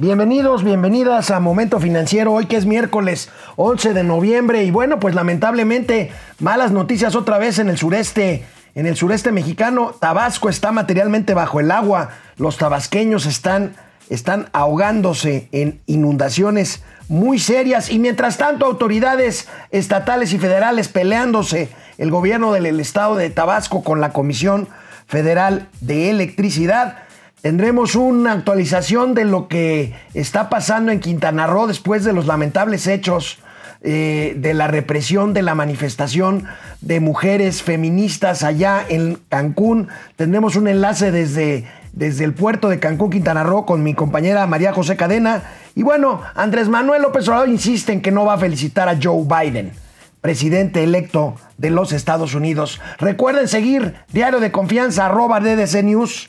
Bienvenidos, bienvenidas a Momento Financiero, hoy que es miércoles 11 de noviembre y bueno, pues lamentablemente malas noticias otra vez en el sureste, en el sureste mexicano, Tabasco está materialmente bajo el agua, los tabasqueños están, están ahogándose en inundaciones muy serias y mientras tanto autoridades estatales y federales peleándose, el gobierno del estado de Tabasco con la Comisión Federal de Electricidad, Tendremos una actualización de lo que está pasando en Quintana Roo después de los lamentables hechos eh, de la represión de la manifestación de mujeres feministas allá en Cancún. Tendremos un enlace desde, desde el puerto de Cancún, Quintana Roo, con mi compañera María José Cadena. Y bueno, Andrés Manuel López Obrador insiste en que no va a felicitar a Joe Biden presidente electo de los Estados Unidos. Recuerden seguir Diario de Confianza, arroba DDC News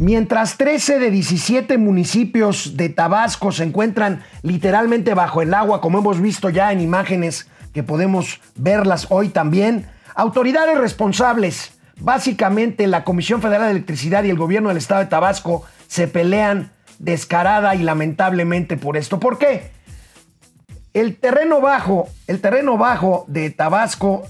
Mientras 13 de 17 municipios de Tabasco se encuentran literalmente bajo el agua, como hemos visto ya en imágenes que podemos verlas hoy también, autoridades responsables, básicamente la Comisión Federal de Electricidad y el gobierno del estado de Tabasco, se pelean descarada y lamentablemente por esto. ¿Por qué? El terreno bajo, el terreno bajo de Tabasco,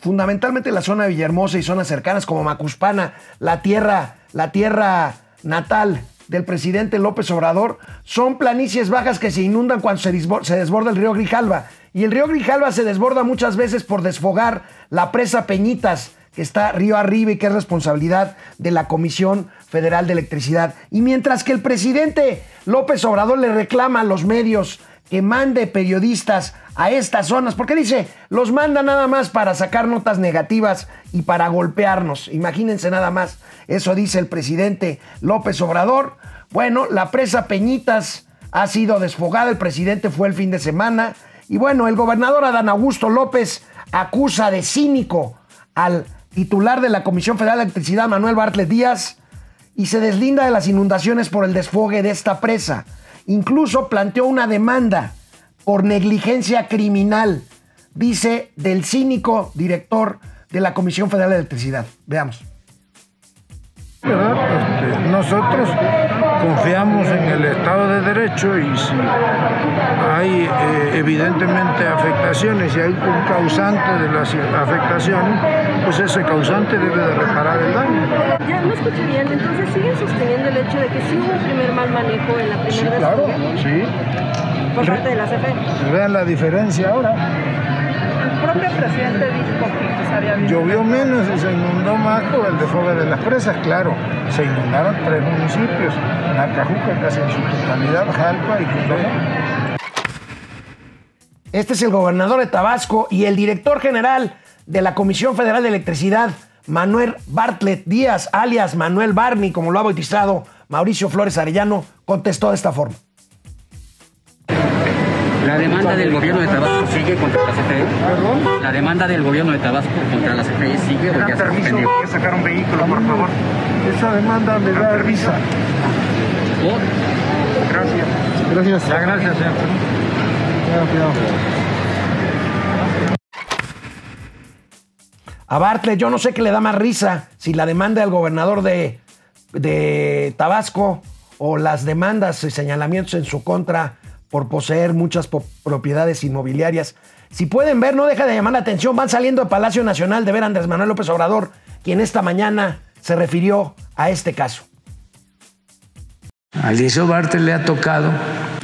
fundamentalmente la zona de Villahermosa y zonas cercanas como Macuspana, la tierra la tierra natal del presidente López Obrador, son planicies bajas que se inundan cuando se, desborda el río Grijalva. Y el río Grijalva se desborda muchas veces por desfogar la presa Peñitas, que está río arriba y que es responsabilidad de la Comisión Federal de Electricidad. Y mientras que el presidente López Obrador le reclama a los medios que mande periodistas a estas zonas, porque dice, los manda nada más para sacar notas negativas y para golpearnos. Imagínense nada más, eso dice el presidente López Obrador. Bueno, la presa Peñitas ha sido desfogada, el presidente fue el fin de semana, y bueno, el gobernador Adán Augusto López acusa de cínico al titular de la Comisión Federal de Electricidad, Manuel Bartlett Díaz, y se deslinda de las inundaciones por el desfogue de esta presa. Incluso planteó una demanda por negligencia criminal, dice del cínico director de la Comisión Federal de Electricidad. Veamos. Este, nosotros confiamos en el Estado de Derecho y si hay eh, evidentemente afectaciones y hay un causante de las afectaciones, pues ese causante debe de reparar el daño. Ya no escuché bien, entonces siguen sosteniendo el hecho de que sí hubo un primer mal manejo en la primera Sí, claro, sí. por parte de la CFE. Vean la diferencia ahora. El propio presidente dijo que pues, había habido- Llovió menos y se inundó más por el desfogue de las presas, claro. Se inundaron tres municipios, Nacajuca casi en su totalidad, Jalpa y Cumbaya. Este es el gobernador de Tabasco y el director general de la Comisión Federal de Electricidad, Manuel Bartlett Díaz, alias Manuel Barney, como lo ha bautizado Mauricio Flores Arellano, contestó de esta forma. La demanda del gobierno de Tabasco sigue contra la CFE. ¿Perdón? La demanda del gobierno de Tabasco contra la CFE sigue o ya se suspendió. ¿Puedes sacar un vehículo, por favor? Esa demanda me da risa. O Gracias. Gracias. Ya, gracias, señor. Cuidado, cuidado. A Bartlett, yo no sé qué le da más risa, si la demanda del gobernador de, de Tabasco o las demandas y señalamientos en su contra por poseer muchas po- propiedades inmobiliarias. Si pueden ver, no deja de llamar la atención, van saliendo de Palacio Nacional de ver a Andrés Manuel López Obrador, quien esta mañana se refirió a este caso. Al Liceo Bartel le ha tocado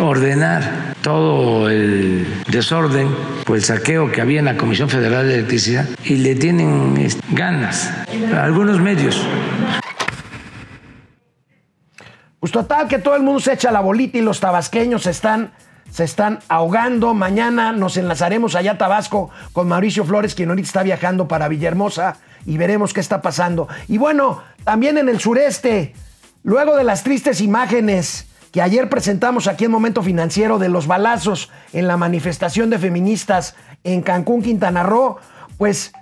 ordenar todo el desorden por el saqueo que había en la Comisión Federal de Electricidad y le tienen ganas a algunos medios. Pues total que todo el mundo se echa la bolita y los tabasqueños están, se están ahogando. Mañana nos enlazaremos allá a Tabasco con Mauricio Flores, quien ahorita está viajando para Villahermosa y veremos qué está pasando. Y bueno, también en el sureste, luego de las tristes imágenes que ayer presentamos aquí en Momento Financiero de los balazos en la manifestación de feministas en Cancún, Quintana Roo, pues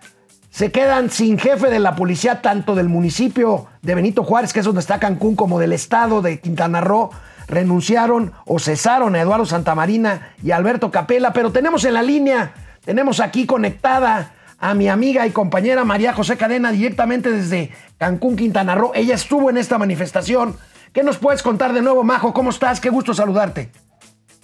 se quedan sin jefe de la policía, tanto del municipio de Benito Juárez, que es donde está Cancún, como del estado de Quintana Roo. Renunciaron o cesaron a Eduardo Santamarina y Alberto Capela, pero tenemos en la línea, tenemos aquí conectada a mi amiga y compañera María José Cadena directamente desde Cancún, Quintana Roo. Ella estuvo en esta manifestación. ¿Qué nos puedes contar de nuevo, Majo? ¿Cómo estás? Qué gusto saludarte.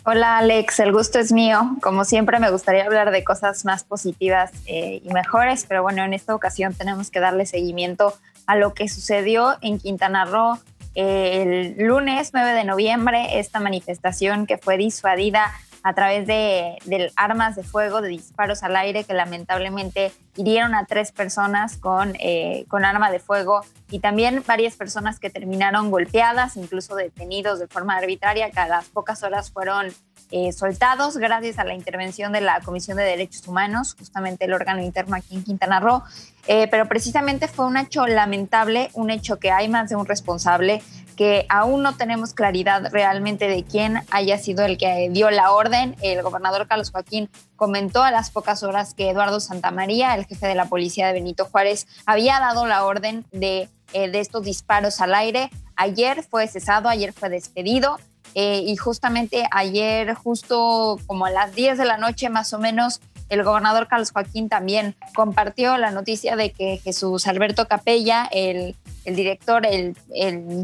Hola Alex, el gusto es mío. Como siempre me gustaría hablar de cosas más positivas eh, y mejores, pero bueno, en esta ocasión tenemos que darle seguimiento a lo que sucedió en Quintana Roo el lunes 9 de noviembre, esta manifestación que fue disuadida a través de, armas de fuego, de disparos al aire que lamentablemente hirieron a tres personas con, eh, con arma de fuego y también varias personas que terminaron golpeadas, incluso detenidos de forma arbitraria, que a pocas horas fueron eh, soltados gracias a la intervención de la Comisión de Derechos Humanos, justamente el órgano interno aquí en Quintana Roo. Eh, pero precisamente fue un hecho lamentable, un hecho que hay más de un responsable, que aún no tenemos claridad realmente de quién haya sido el que dio la orden. El gobernador Carlos Joaquín comentó a las pocas horas que Eduardo Santamaría, el jefe de la policía de Benito Juárez, había dado la orden de, eh, de estos disparos al aire. Ayer fue cesado, ayer fue despedido. Eh, y justamente ayer, justo como a las 10 de la noche más o menos, el gobernador Carlos Joaquín también compartió la noticia de que Jesús Alberto Capella, el, director, el,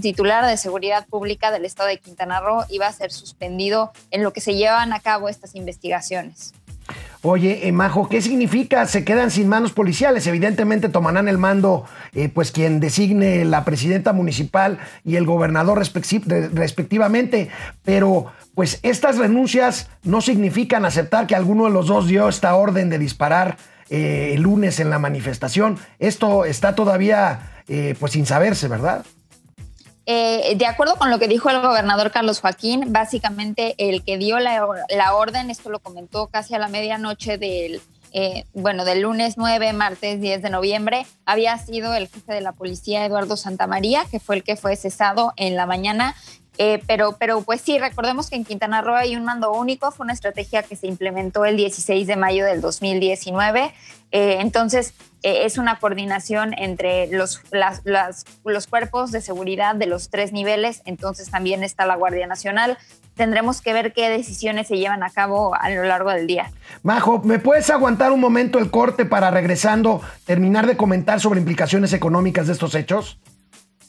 titular de Seguridad Pública del Estado de Quintana Roo, iba a ser suspendido en lo que se llevan a cabo estas investigaciones. Oye, eh, Majo, ¿qué significa? Se quedan sin manos policiales. Evidentemente tomarán el mando, eh, pues quien designe la presidenta municipal y el gobernador respectivamente. Pero, pues estas renuncias no significan aceptar que alguno de los dos dio esta orden de disparar eh, el lunes en la manifestación. Esto está todavía, pues sin saberse, ¿verdad? Eh, de acuerdo con lo que dijo el gobernador Carlos Joaquín, básicamente el que dio la, orden, esto lo comentó casi a la medianoche del, eh, bueno, del lunes 9, martes 10 de noviembre, había sido el jefe de la policía Eduardo Santamaría, que fue el que fue cesado en la mañana. Eh, pero, pero pues sí, recordemos que en Quintana Roo hay un mando único, fue una estrategia que se implementó el 16 de mayo del 2019. entonces, eh, es una coordinación entre los, los cuerpos de seguridad de los tres niveles, entonces también está la Guardia Nacional. Tendremos que ver qué decisiones se llevan a cabo a lo largo del día. Majo, ¿me puedes aguantar un momento el corte para regresando terminar de comentar sobre implicaciones económicas de estos hechos?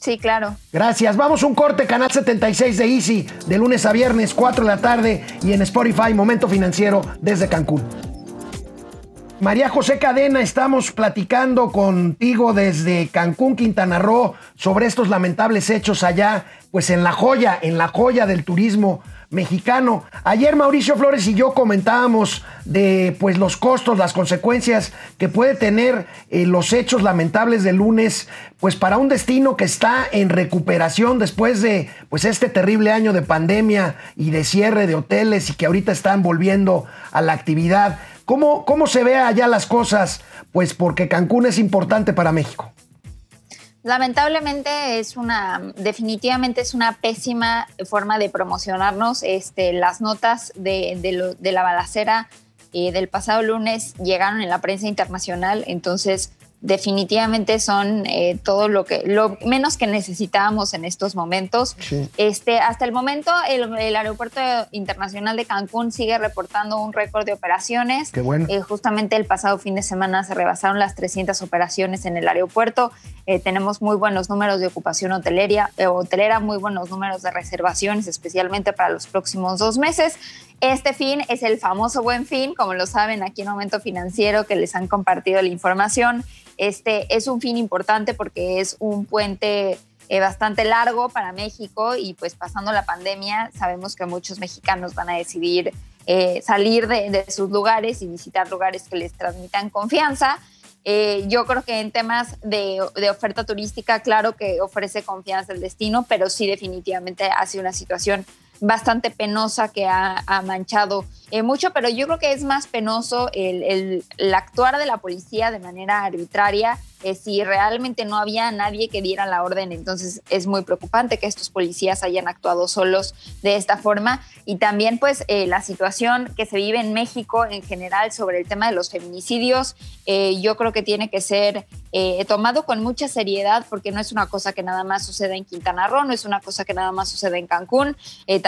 Sí, claro. Gracias. Vamos un corte, Canal 76 de Easy, de lunes a viernes, 4 de la tarde, y en Spotify, Momento Financiero, desde Cancún. María José Cadena, estamos platicando contigo desde Cancún, Quintana Roo, sobre estos lamentables hechos allá, pues en la joya, en la joya del turismo mexicano. Ayer Mauricio Flores y yo comentábamos de pues los costos, las consecuencias que puede tener eh, los hechos lamentables del lunes, pues para un destino que está en recuperación después de pues este terrible año de pandemia y de cierre de hoteles y que ahorita están volviendo a la actividad. ¿Cómo, ¿Cómo se ve allá las cosas? Pues porque Cancún es importante para México. Lamentablemente es una, definitivamente es una pésima forma de promocionarnos. Este, las notas de, de, la balacera eh, del pasado lunes llegaron en la prensa internacional, entonces definitivamente son eh, todo lo que lo menos que necesitábamos en estos momentos. Este, hasta el momento el, aeropuerto internacional de Cancún sigue reportando un récord de operaciones. Qué bueno. Eh, justamente el pasado fin de semana se rebasaron las 300 operaciones en el aeropuerto. Eh, tenemos muy buenos números de ocupación hotelería, hotelera, muy buenos números de reservaciones, especialmente para los próximos dos meses. Este fin es el famoso buen fin, como lo saben aquí en Momento Financiero, que les han compartido la información. Este es un fin importante porque es un puente eh, bastante largo para México y pues pasando la pandemia sabemos que muchos mexicanos van a decidir eh, salir de, sus lugares y visitar lugares que les transmitan confianza. Eh, yo creo que en temas de, de, oferta turística, claro que ofrece confianza el destino, pero sí definitivamente hace una situación bastante penosa que ha, manchado eh, mucho, pero yo creo que es más penoso el, actuar de la policía de manera arbitraria eh, si realmente no había nadie que diera la orden. Entonces es muy preocupante que estos policías hayan actuado solos de esta forma. Y también pues eh, la situación que se vive en México en general sobre el tema de los feminicidios, eh, yo creo que tiene que ser tomado con mucha seriedad porque no es una cosa que nada más sucede en Quintana Roo, no es una cosa que nada más sucede en Cancún.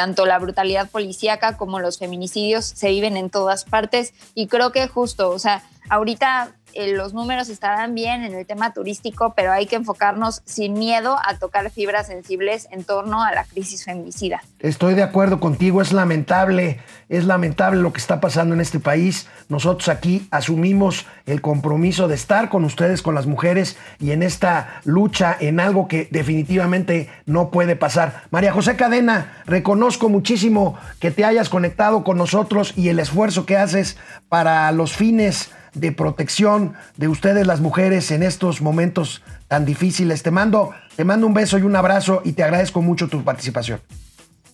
Tanto la brutalidad policíaca como los feminicidios se viven en todas partes. Y creo que justo, o sea, ahorita eh, los números estarán bien en el tema turístico, pero hay que enfocarnos sin miedo a tocar fibras sensibles en torno a la crisis feminicida. Estoy de acuerdo contigo, es lamentable, es lamentable lo que está pasando en este país. Nosotros aquí asumimos el compromiso de estar con ustedes, con las mujeres y en esta lucha en algo que definitivamente no puede pasar. María José Cadena, reconozco muchísimo que te hayas conectado con nosotros y el esfuerzo que haces para los fines de protección de ustedes las mujeres en estos momentos tan difíciles. Te mando, te mando un beso y un abrazo y te agradezco mucho tu participación.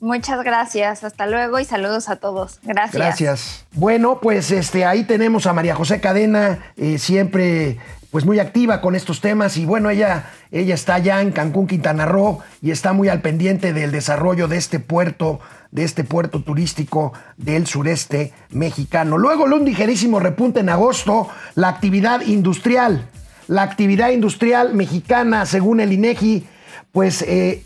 Muchas gracias, hasta luego y saludos a todos. Gracias. Gracias. Bueno, pues este, ahí tenemos a María José Cadena, eh, siempre pues muy activa con estos temas y bueno, ella, ella está ya en Cancún, Quintana Roo y está muy al pendiente del desarrollo de este puerto de este puerto turístico del sureste mexicano. Luego, un ligerísimo repunte en agosto, la actividad industrial. La actividad industrial mexicana, según el INEGI, pues eh,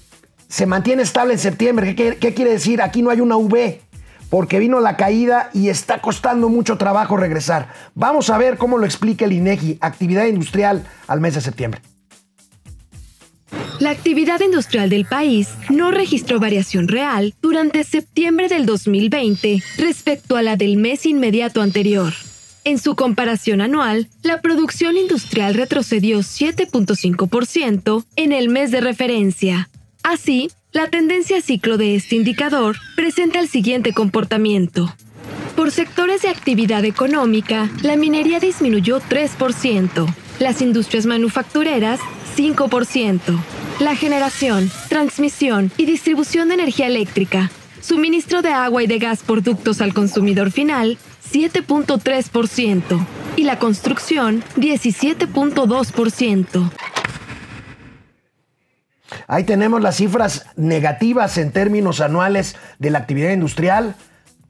se mantiene estable en septiembre. ¿Qué, ¿Qué, quiere decir? Aquí no hay una V, porque vino la caída y está costando mucho trabajo regresar. Vamos a ver cómo lo explica el INEGI, actividad industrial al mes de septiembre. La actividad industrial del país no registró variación real durante septiembre del 2020 respecto a la del mes inmediato anterior. En su comparación anual, la producción industrial retrocedió 7.5% en el mes de referencia. Así, la tendencia ciclo de este indicador presenta el siguiente comportamiento. Por sectores de actividad económica, la minería disminuyó 3%, las industrias manufactureras 5%, la generación, transmisión y distribución de energía eléctrica, suministro de agua y de gas por ductos al consumidor final, 7.3%, y la construcción, 17.2%. Ahí tenemos las cifras negativas en términos anuales de la actividad industrial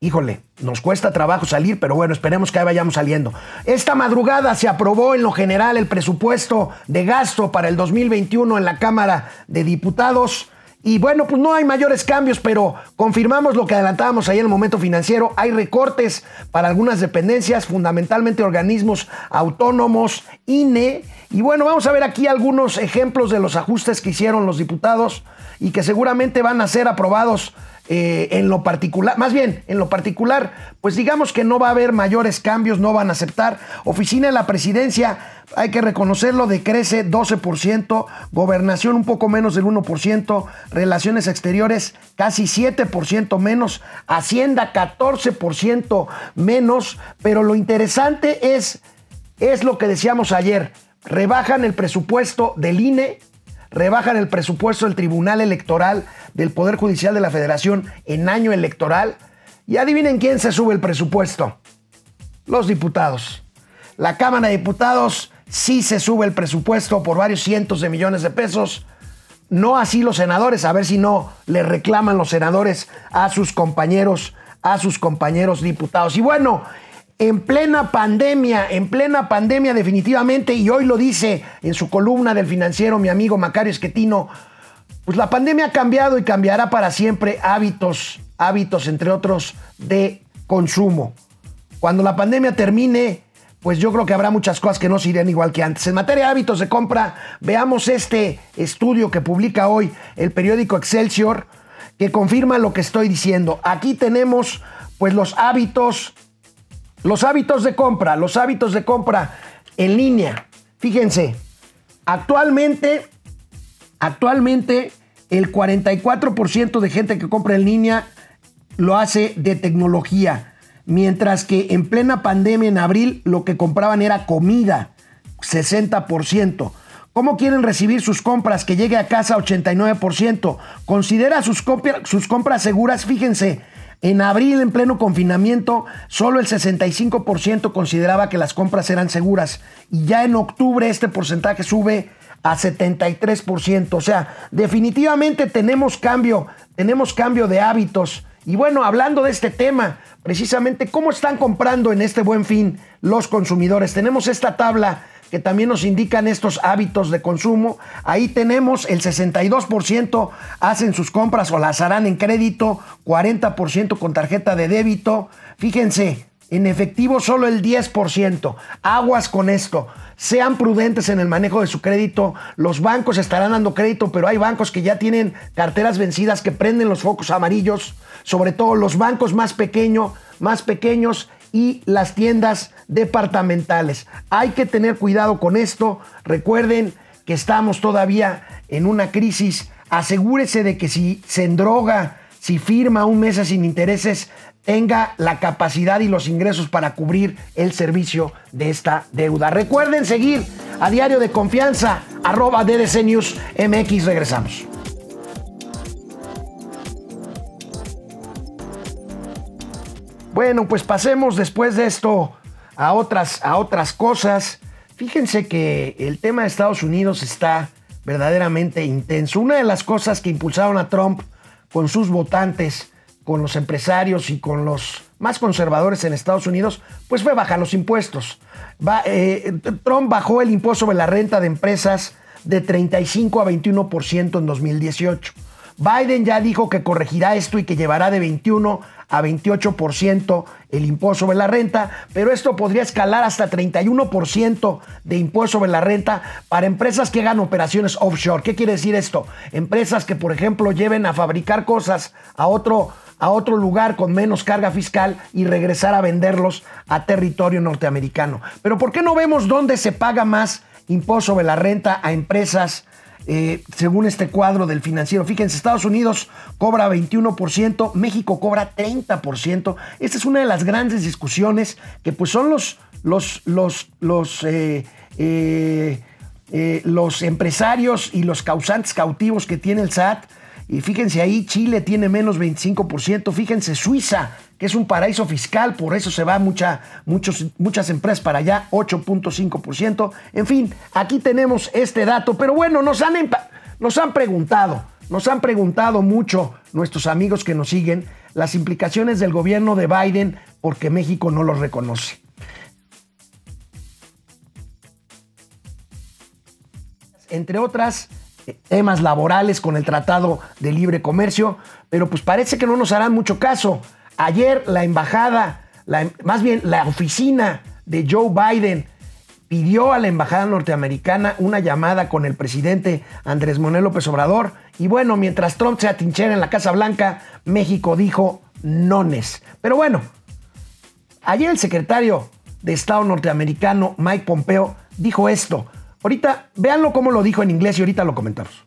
híjole, nos cuesta trabajo salir, pero bueno, esperemos que ahí vayamos saliendo. Esta madrugada se aprobó en lo general el presupuesto de gasto para el 2021 en la Cámara de Diputados. Y bueno, pues no hay mayores cambios, pero confirmamos lo que adelantábamos ahí en el momento financiero. Hay recortes para algunas dependencias, fundamentalmente organismos autónomos, INE. Y bueno, vamos a ver aquí algunos ejemplos de los ajustes que hicieron los diputados y que seguramente van a ser aprobados eh, en lo particular, más bien, en lo particular, pues digamos que no va a haber mayores cambios, no van a aceptar. Oficina de la presidencia, hay que reconocerlo, decrece 12%, gobernación un poco menos del 1%, relaciones exteriores casi 7% menos, Hacienda 14% menos, pero lo interesante es, es lo que decíamos ayer, rebajan el presupuesto del INE rebajan el presupuesto del Tribunal Electoral del Poder Judicial de la Federación en año electoral. Y adivinen quién se sube el presupuesto. Los diputados. La Cámara de Diputados sí se sube el presupuesto por varios cientos de millones de pesos. No así los senadores, a ver si no le reclaman los senadores a sus compañeros, a sus compañeros diputados. Y bueno, en plena pandemia, en plena pandemia definitivamente, y hoy lo dice en su columna del financiero mi amigo Macario Esquetino, pues la pandemia ha cambiado y cambiará para siempre hábitos, hábitos entre otros de consumo. Cuando la pandemia termine, pues yo creo que habrá muchas cosas que no se irían igual que antes. En materia de hábitos de compra, veamos este estudio que publica hoy el periódico Excelsior, que confirma lo que estoy diciendo. Aquí tenemos pues los hábitos los hábitos de compra, los hábitos de compra en línea. Fíjense, actualmente, actualmente el 44% de gente que compra en línea lo hace de tecnología, mientras que en plena pandemia en abril lo que compraban era comida, 60%. ¿Cómo quieren recibir sus compras? Que llegue a casa 89%. Considera sus, sus compras seguras. Fíjense, En abril, en pleno confinamiento, solo el 65% consideraba que las compras eran seguras y ya en octubre este porcentaje sube a 73%. O sea, definitivamente tenemos cambio, tenemos cambio de hábitos. Y bueno, hablando de este tema, precisamente cómo están comprando en este buen fin los consumidores. Tenemos esta tabla que también nos indican estos hábitos de consumo. Ahí tenemos el 62% hacen sus compras o las harán en crédito, 40% con tarjeta de débito. Fíjense, en efectivo solo el 10%. Aguas con esto. Sean prudentes en el manejo de su crédito. Los bancos estarán dando crédito, pero hay bancos que ya tienen carteras vencidas que prenden los focos amarillos. Sobre todo los bancos más pequeños, más pequeños y las tiendas departamentales. Hay que tener cuidado con esto. Recuerden que estamos todavía en una crisis. Asegúrese de que si se endroga, si firma un mes sin intereses, tenga la capacidad y los ingresos para cubrir el servicio de esta deuda. Recuerden seguir a Diario de Confianza, arroba DDC News MX. Regresamos. Bueno, pues pasemos después de esto a otras, a otras cosas. Fíjense que el tema de Estados Unidos está verdaderamente intenso. Una de las cosas que impulsaron a Trump con sus votantes, con los empresarios y con los más conservadores en Estados Unidos, pues fue bajar los impuestos. Eh, Trump bajó el impuesto sobre la renta de empresas de 35 a 21% en 2018. Biden ya dijo que corregirá esto y que llevará de 21 a 28% el impuesto sobre la renta, pero esto podría escalar hasta 31% de impuesto sobre la renta para empresas que hagan operaciones offshore. ¿Qué quiere decir esto? Empresas que, por ejemplo, lleven a fabricar cosas a otro, a otro lugar con menos carga fiscal y regresar a venderlos a territorio norteamericano. Pero ¿por qué no vemos dónde se paga más impuesto sobre la renta a empresas? Eh, según este cuadro del financiero. Fíjense, Estados Unidos cobra 21%, México cobra 30%. Esta es una de las grandes discusiones que pues son los, los, los, los, eh, eh, los empresarios y los causantes cautivos que tiene el SAT. Y fíjense ahí, Chile tiene menos 25%, fíjense, Suiza es un paraíso fiscal, por eso se va mucha, muchas empresas para allá, 8.5%. En fin, aquí tenemos este dato, pero bueno, nos han, nos han preguntado, nos han preguntado mucho nuestros amigos que nos siguen las implicaciones del gobierno de Biden porque México no los reconoce. Entre otras, temas laborales con el Tratado de Libre Comercio, pero pues parece que no nos harán mucho caso. Ayer la embajada, más bien la oficina de Joe Biden pidió a la embajada norteamericana una llamada con el presidente Andrés Manuel López Obrador. Y bueno, mientras Trump se atinchera en la Casa Blanca, México dijo nones. Pero bueno, ayer el secretario de Estado norteamericano, Mike Pompeo, dijo esto. Ahorita, véanlo cómo lo dijo en inglés y ahorita lo comentamos.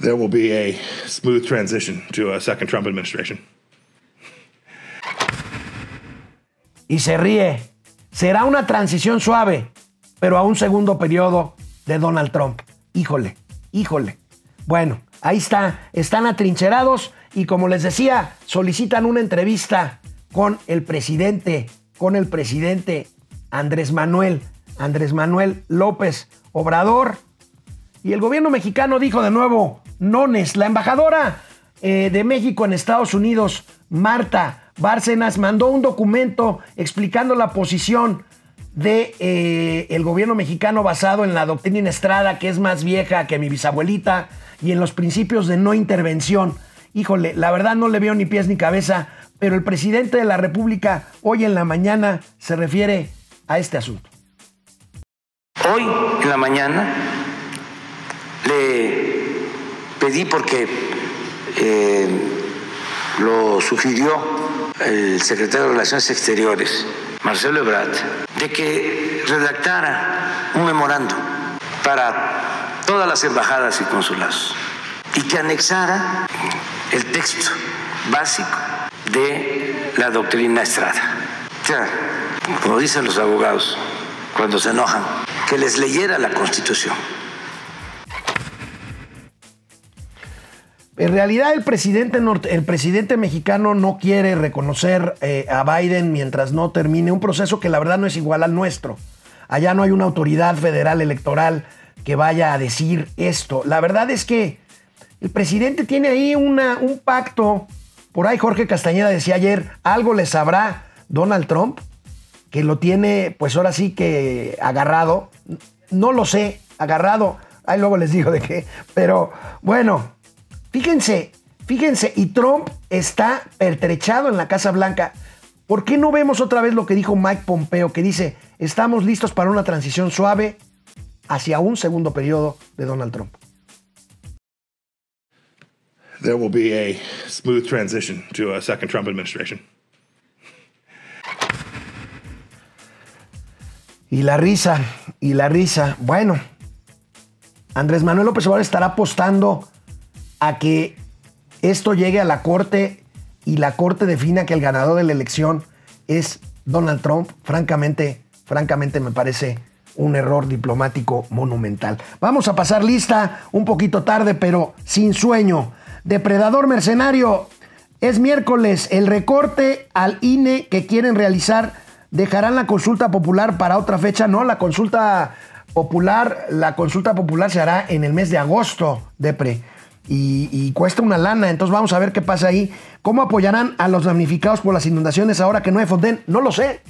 There will be a smooth transition to a second Trump administration. Y se ríe. Será una transición suave, pero a un segundo periodo de Donald Trump. Híjole, híjole. Bueno, ahí está. Están atrincherados y como les decía, solicitan una entrevista con el presidente, con el presidente Andrés Manuel, Andrés Manuel López Obrador. Y el gobierno mexicano dijo de nuevo, Nones. La embajadora eh, de México en Estados Unidos, Marta Bárcenas, mandó un documento explicando la posición de eh, gobierno mexicano basado en la doctrina Estrada, que es más vieja que mi bisabuelita, y en los principios de no intervención. Híjole, la verdad no le veo ni pies ni cabeza, pero el presidente de la República hoy en la mañana se refiere a este asunto. Hoy en la mañana le pedí porque eh, lo sugirió el secretario de Relaciones Exteriores, Marcelo Ebrard, de que redactara un memorando para todas las embajadas y consulados y que anexara el texto básico de la doctrina Estrada. O sea, como dicen los abogados cuando se enojan, que les leyera la Constitución En realidad el presidente, el presidente mexicano no quiere reconocer eh, a Biden mientras no termine un proceso que la verdad no es igual al nuestro. Allá no hay una autoridad federal electoral que vaya a decir esto. La verdad es que el presidente tiene ahí una, un pacto. Por ahí Jorge Castañeda decía ayer, algo le sabrá Donald Trump, que lo tiene pues ahora sí que agarrado. No lo sé, agarrado. Ahí luego les digo de qué. Pero bueno, fíjense, fíjense, y Trump está pertrechado en la Casa Blanca. ¿Por qué no vemos otra vez lo que dijo Mike Pompeo, que dice, estamos listos para una transición suave hacia un segundo periodo de Donald Trump? There will be a smooth transition to a second Trump administration. Y la risa, y la risa. Bueno, Andrés Manuel López Obrador estará apostando a que esto llegue a la Corte y la Corte defina que el ganador de la elección es Donald Trump. Francamente, francamente me parece un error diplomático monumental. Vamos a pasar lista un poquito tarde, pero sin sueño. Depredador mercenario, es miércoles. El recorte al INE que quieren realizar dejarán la consulta popular para otra fecha. No, la consulta popular, la consulta popular se hará en el mes de agosto, Depre. Y, cuesta una lana, entonces vamos a ver qué pasa ahí. ¿Cómo apoyarán a los damnificados por las inundaciones ahora que no hay Fonden? No lo sé.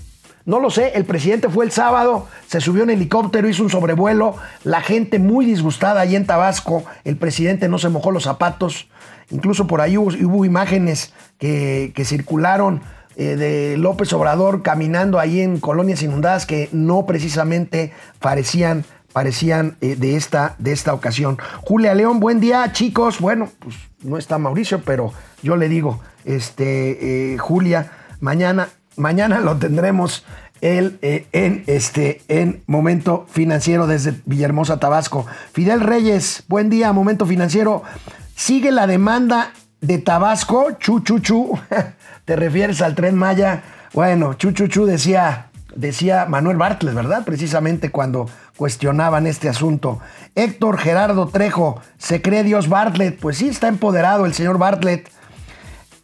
No lo sé, el presidente fue el sábado, se subió en helicóptero, hizo un sobrevuelo, la gente muy disgustada ahí en Tabasco, el presidente no se mojó los zapatos, incluso por ahí hubo, hubo imágenes que, que circularon eh, de López Obrador caminando ahí en colonias inundadas que no precisamente parecían parecían eh, de, esta, de esta ocasión. Julia León, buen día, chicos. Bueno, pues no está Mauricio, pero yo le digo, este, eh, Julia, mañana, mañana lo tendremos él eh, en, este, en Momento Financiero desde Villahermosa, Tabasco. Fidel Reyes, buen día, Momento Financiero. Sigue la demanda de Tabasco, chu, chu, chu. ¿Te refieres al tren Maya? Bueno, chu, chu, chu decía, decía Manuel Bartlett, ¿verdad? Precisamente cuando cuestionaban este asunto. Héctor Gerardo Trejo, ¿se cree Dios Bartlett? Pues sí, está empoderado el señor Bartlett.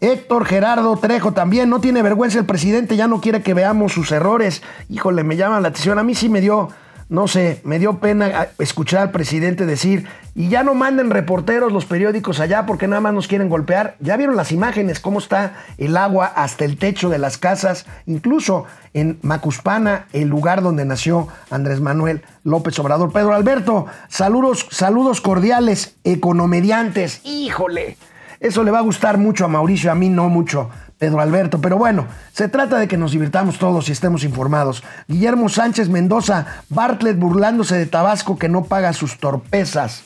Héctor Gerardo Trejo también, no tiene vergüenza el presidente, ya no quiere que veamos sus errores. Híjole, me llama la atención. A mí sí me dio, no sé, me dio pena escuchar al presidente decir, y ya no manden reporteros los periódicos allá porque nada más nos quieren golpear. Ya vieron las imágenes, cómo está el agua hasta el techo de las casas, incluso en Macuspana, el lugar donde nació Andrés Manuel López Obrador. Pedro Alberto, saludos, saludos cordiales, economediantes. Híjole. Eso le va a gustar mucho a Mauricio, a mí no mucho, Pedro Alberto. Pero bueno, se trata de que nos divirtamos todos y estemos informados. Guillermo Sánchez Mendoza, Bartlett burlándose de Tabasco que no paga sus torpezas.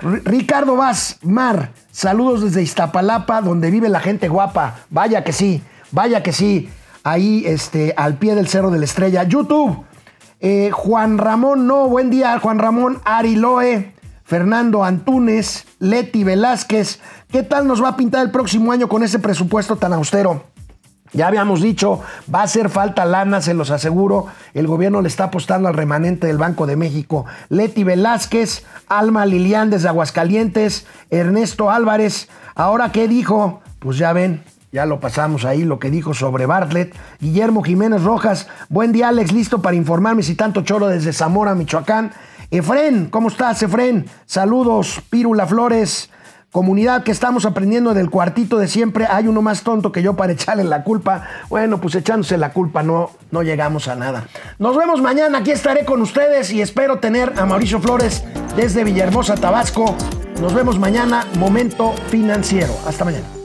Ricardo Vaz, Mar, saludos desde Iztapalapa, donde vive la gente guapa. Vaya que sí, vaya que sí. Ahí, este, al pie del Cerro de la Estrella. YouTube, eh, Juan Ramón, no, buen día, Juan Ramón Ariloe. Fernando Antunes, Leti Velázquez. ¿Qué tal nos va a pintar el próximo año con ese presupuesto tan austero? Ya habíamos dicho, va a hacer falta lana, se los aseguro. El gobierno le está apostando al remanente del Banco de México. Leti Velázquez, Alma Lilián desde Aguascalientes, Ernesto Álvarez. Ahora, ¿qué dijo? Pues ya ven, ya lo pasamos ahí, lo que dijo sobre Bartlett. Guillermo Jiménez Rojas, buen día Alex, listo para informarme si tanto choro desde Zamora, Michoacán. Efren, ¿cómo estás, Efren? Saludos, Pírula Flores. Comunidad que estamos aprendiendo del cuartito de siempre. Hay uno más tonto que yo para echarle la culpa. Bueno, pues echándose la culpa no, no llegamos a nada. Nos vemos mañana. Aquí estaré con ustedes y espero tener a Mauricio Flores desde Villahermosa, Tabasco. Nos vemos mañana. Momento financiero. Hasta mañana.